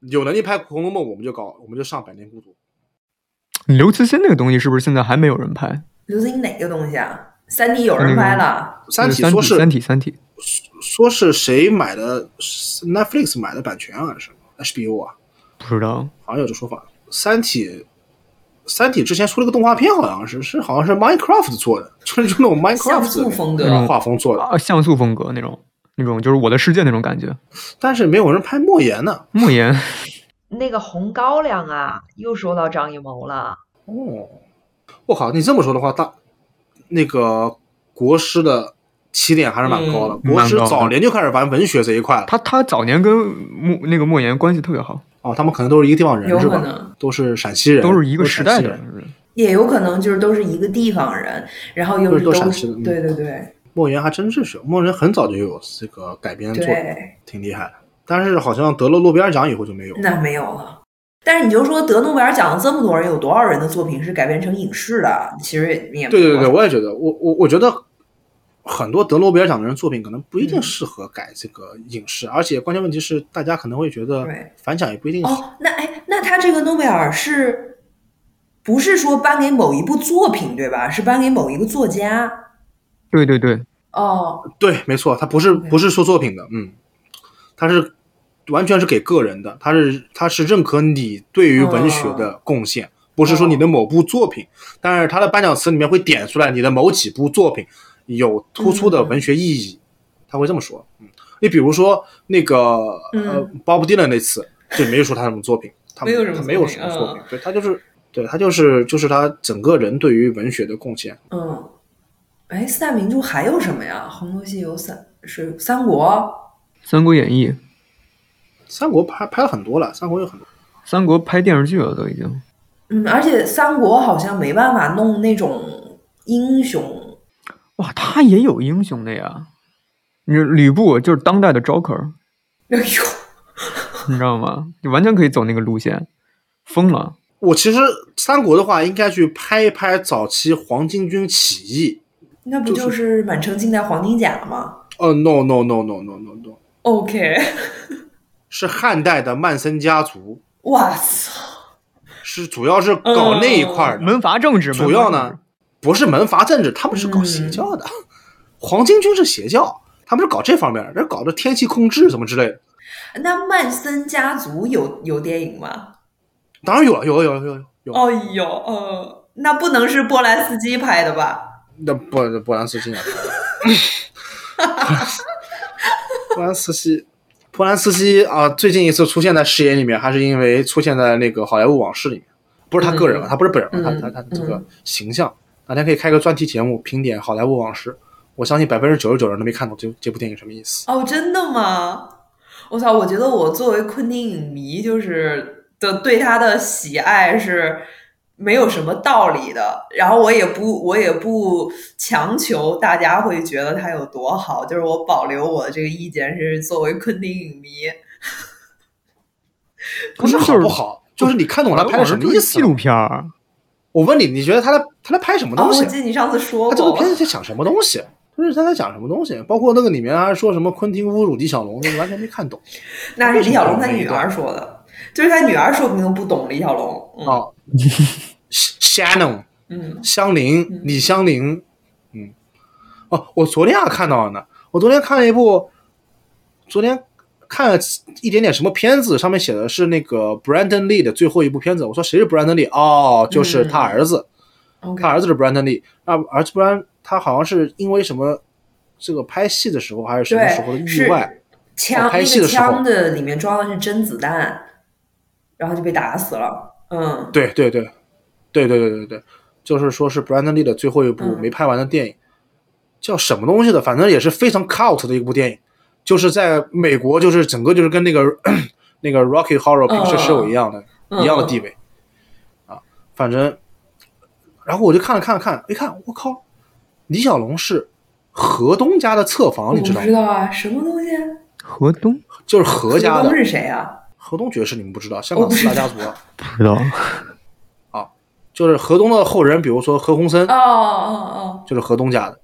有能力拍《红楼梦》，我们就搞，我们就上《百年孤独》。刘慈欣那个东西是不是现在还没有人拍？刘慈欣哪个东西啊？三体有人拍了，三体，说是三体，三体。说是谁买的？Netflix 买的版权啊，还是 HBO 啊？不知道，好像有这说法。三体，三体之前出了个动画片，好像是是好像是 Minecraft 做的，就是就那种 Minecraft 像素风格的那种画风做的，啊，像素风格那种，那种就是我的世界那种感觉。但是没有人拍莫言呢。莫言，那个红高粱啊，又说到张艺谋了。哦，我靠，你这么说的话，大那个国师的起点还是蛮高的。嗯国师早年就开始玩文学这一块了。他他早年跟莫那个莫言关系特别好，哦，他们可能都是一个地方人有是吧？可能都是陕西人，都是一个时代的人。也有可能就是都是一个地方人，然后又是都是陕西的嗯对对对莫言还真是是，莫言很早就有这个改编作品，挺厉害的。但是好像得了诺贝尔奖以后就没有。那没有了。但是你就说得诺贝尔奖这么多人，有多少人的作品是改编成影视的？其实也也对对对，我也觉得，我我我觉得很多得诺贝尔奖的人作品可能不一定适合改这个影视，而且关键问题是，大家可能会觉得反响也不一定好。哦，那哎，那他这个诺贝尔是不是说颁给某一部作品对吧？是颁给某一个作家？对对对，哦，对，没错，他不是不是说作品的，嗯，他是完全是给个人的，他是他是认可你对于文学的贡献，不是说你的某部作品，但是他的颁奖词里面会点出来你的某几部作品有突出的文学意义，他会这么说，嗯，你比如说那个呃嗯。Bob Dylan 那次就没有说他什么作品，他没有什么他没有什么作品，对他就是对他就是就是他整个人对于文学的贡献。嗯，哎，四大名著还有什么呀？《红楼西游》三是《三国》。《三国演义》，《三国拍拍了很多了，三国有很多。三国》拍电视剧了都已经。嗯，而且三国好像没办法弄那种英雄。哇，他也有英雄的呀！你吕布就是当代的 Joker，哎呦，你知道吗？你完全可以走那个路线，疯了。我其实三国的话，应该去拍一拍早期黄巾军起义。那不就是满城尽带黄金甲吗哦、no no no no no no no，？OK，是汉代的曼森家族，哇操！是主要是搞那一块儿的。门阀政治，主要呢不是门阀政治，他们是搞邪教的。黄巾军是邪教，他们是搞这方面的，这搞的天气控制什么之类的。那曼森家族有有电影吗？当然有了，有有有有有。哎呦，呃，那不能是波兰斯基拍的吧？那波波兰斯基啊，波兰斯基，波兰斯基啊，最近一次出现在视野里面，还是因为出现在那个《好莱坞往事》里面，不是他个人啊，嗯他不是本人他他他这个嗯形象，哪天可以开个专题节目评点《好莱坞往事》，我相信百分之九十九人都没看懂这这部电影什么意思。哦，真的吗？我操！我觉得我作为昆汀影迷，就是的对他的喜爱是没有什么道理的。然后我也不，我也不强求大家会觉得他有多好，就是我保留我的这个意见是作为昆汀影迷。不是就是好不好，就是你看懂他拍的什么意思纪录？片儿，我问你，你觉得他在他在拍什么哦，东西？我记得你上次说他这个过片子在讲什么东西？就是他在讲什么东西？包括那个里面还说什么昆汀侮辱李小龙，就是完全没看懂。那是李小龙他女儿说的，就是他女儿说不定都不懂李小龙。嗯、哦，Shannon。嗯。香菱嗯，李香菱，嗯，哦，我昨天还看到了呢，我昨天看了一部，昨天看了一点点什么片子，上面写的是那个 Brandon Lee 的最后一部片子，我说谁是 Brandon Lee？哦，就是他儿子。他儿子是 Brandon Lee，啊儿子不然他好像是因为什么这个拍戏的时候还是什么时候的，意外，枪哦拍戏的时候。枪的里面装的是真子弹，然后就被打死了。嗯，对对对，对对对对对，就是说是 Brandon Lee 的最后一部嗯没拍完的电影，叫什么东西的，反正也是非常 cult 的一部电影，就是在美国，就是整个就是跟那个 那个 Rocky Horror Picture Show 一样的、嗯一样的地位啊，反正，然后我就看了看了看，一看我靠，李小龙是河东家的侧房，你知道吗？知道啊，什么东西？河东就是何家的河东是谁啊？河东爵士，你们不知道，香港四大家族啊，不知道。啊，就是河东的后人，比如说何鸿燊。哦，哦就是河东家的。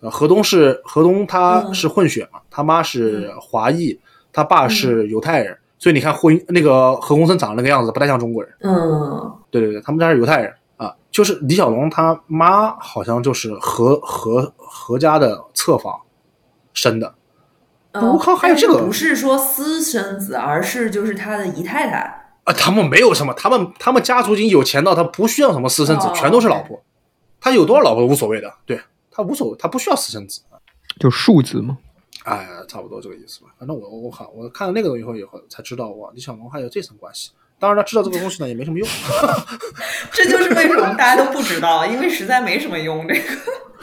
呃，河东是河东，他嗯。是混血嘛，他妈是华裔，他爸是犹太人，所以你看婚那个何鸿燊长得那个样子，不太像中国人。哦，嗯，对对对，他们家是犹太人。啊，就是李小龙他妈好像就是何何何家的侧房生的，嗯我靠还有这个不是说私生子，而是就是他的姨太太。啊，他们没有什么，他们他们家族已经有钱到他不需要什么私生子，哦全都是老婆，他有多少老婆都无所谓的，对他无所谓，他不需要私生子。就数字嘛。哎，差不多这个意思吧。反正我我靠我看了那个以后以后才知道，哇，李小龙还有这层关系。当然，他知道这个东西呢也没什么用。这就是为什么大家都不知道，因为实在没什么用。这个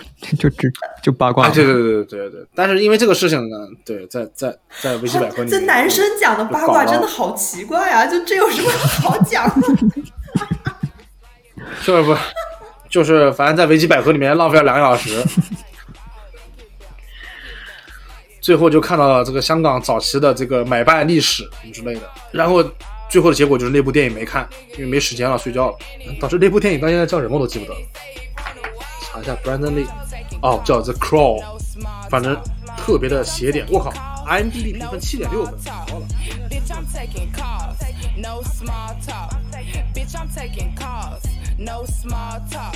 就只就八卦啊，对对对对对对。但是因为这个事情呢，对，在在在维基百科里面，这男生讲的八卦真的好奇怪啊！就这有什么好讲的？就是不就是反正在维基百科里面浪费了两个小时，最后就看到了这个香港早期的这个买办历史什么之类的，然后最后的结果就是那部电影没看，因为没时间了，睡觉了，导致那部电影到现在叫什么我都记不得了。查一下 Brandon Lee。 哦，叫 The Crow，反正特别的邪点。我靠，IMDB 评分七点六分，高了。 Bitch, I'm taking calls, no small talk. Bitch, I'm taking calls, no small talk.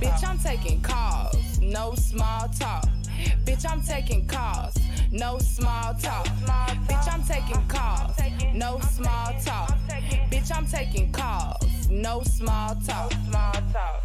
Bitch, I'm taking calls, no small talk. Bitch, I'm taking calls, no small talk. Bitch, I'm taking calls, no small talk. Bitch, I'm taking calls, no small talk. Small talk.